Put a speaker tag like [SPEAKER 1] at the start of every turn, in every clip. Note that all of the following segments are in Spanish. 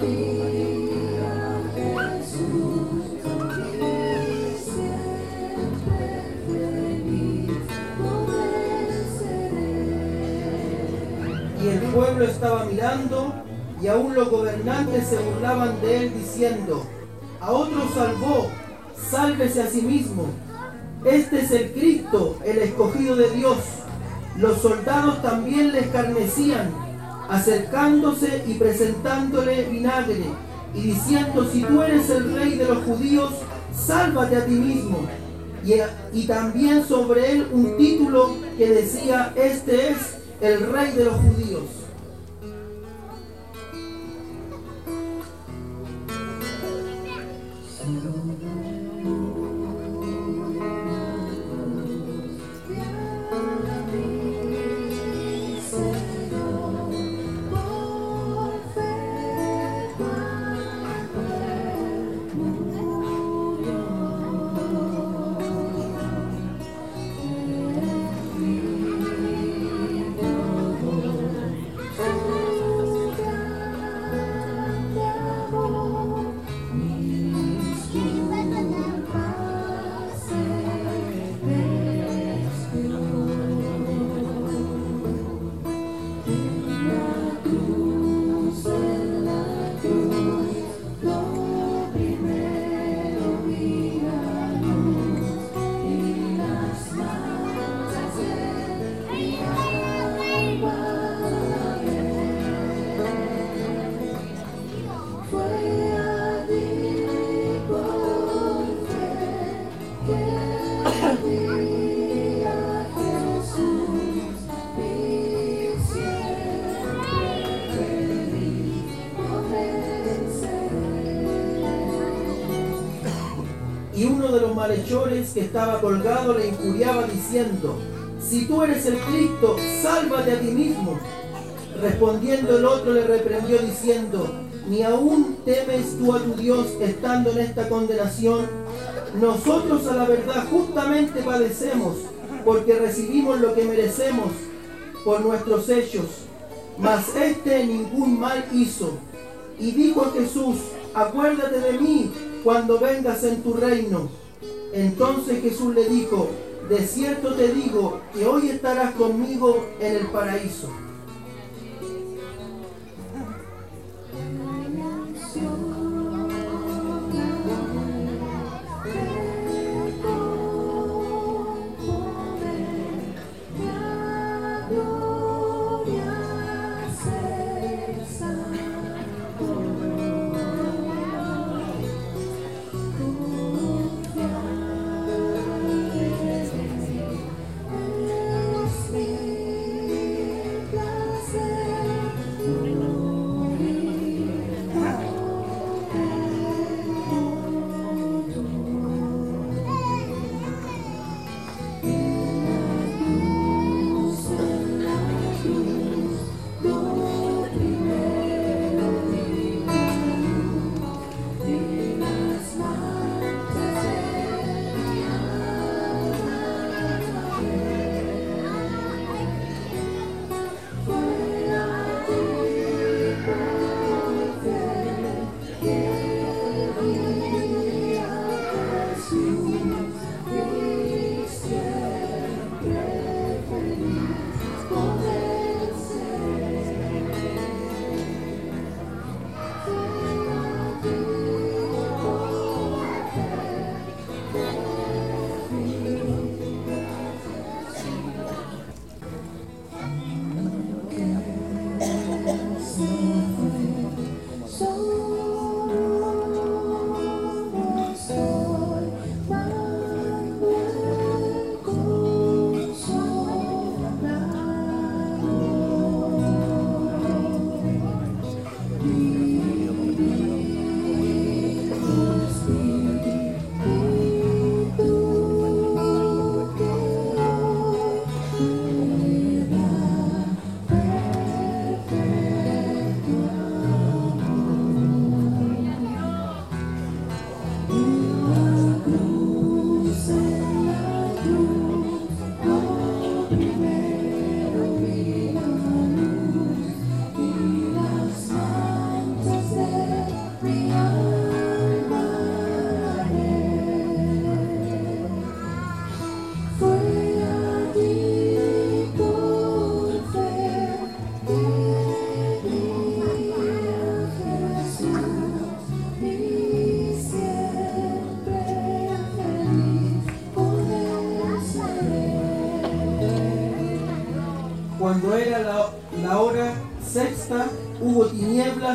[SPEAKER 1] Y el pueblo estaba mirando y aún los gobernantes se burlaban de él diciendo, a otro salvó, sálvese a sí mismo. Este es el Cristo, el escogido de Dios. Los soldados también le escarnecían acercándose y presentándole vinagre y diciendo, si tú eres el rey de los judíos, sálvate a ti mismo. Y, y también sobre él un título que decía, este es el rey de los judíos. Y uno de los malhechores que estaba colgado le injuriaba diciendo, si tú eres el Cristo, sálvate a ti mismo. Respondiendo el otro le reprendió diciendo, ni aún temes tú a tu Dios estando en esta condenación. Nosotros a la verdad justamente padecemos, porque recibimos lo que merecemos por nuestros hechos. Mas este ningún mal hizo. Y dijo a Jesús, acuérdate de mí cuando vengas en tu reino. Entonces Jesús le dijo, de cierto te digo que hoy estarás conmigo en el paraíso.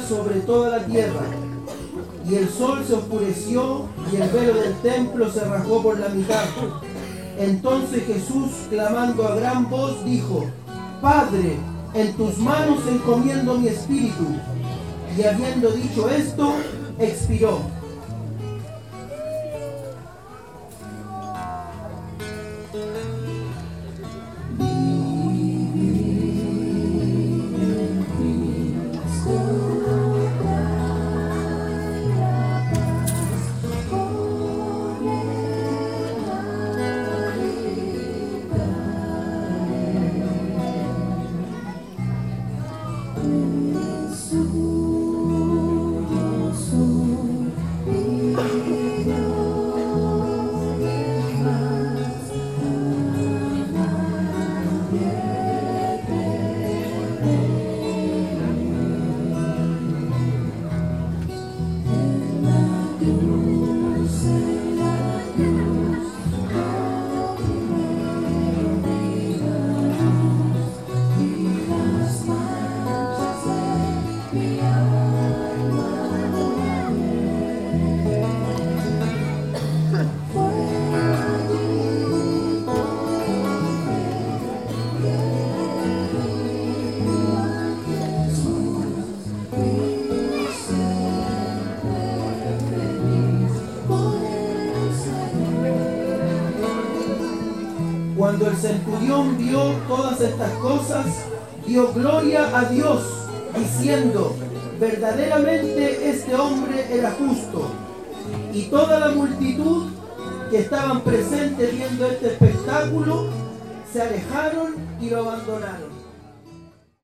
[SPEAKER 1] Sobre toda la tierra, y el sol se oscureció, y el velo del templo se rasgó por la mitad. Entonces Jesús, clamando a gran voz, dijo, Padre, en tus manos encomiendo mi espíritu. Y habiendo dicho esto, expiró. Cuando el centurión vio todas estas cosas, dio gloria a Dios, diciendo, verdaderamente este hombre era justo. Y toda la multitud que estaban presentes viendo este espectáculo, se alejaron y lo abandonaron.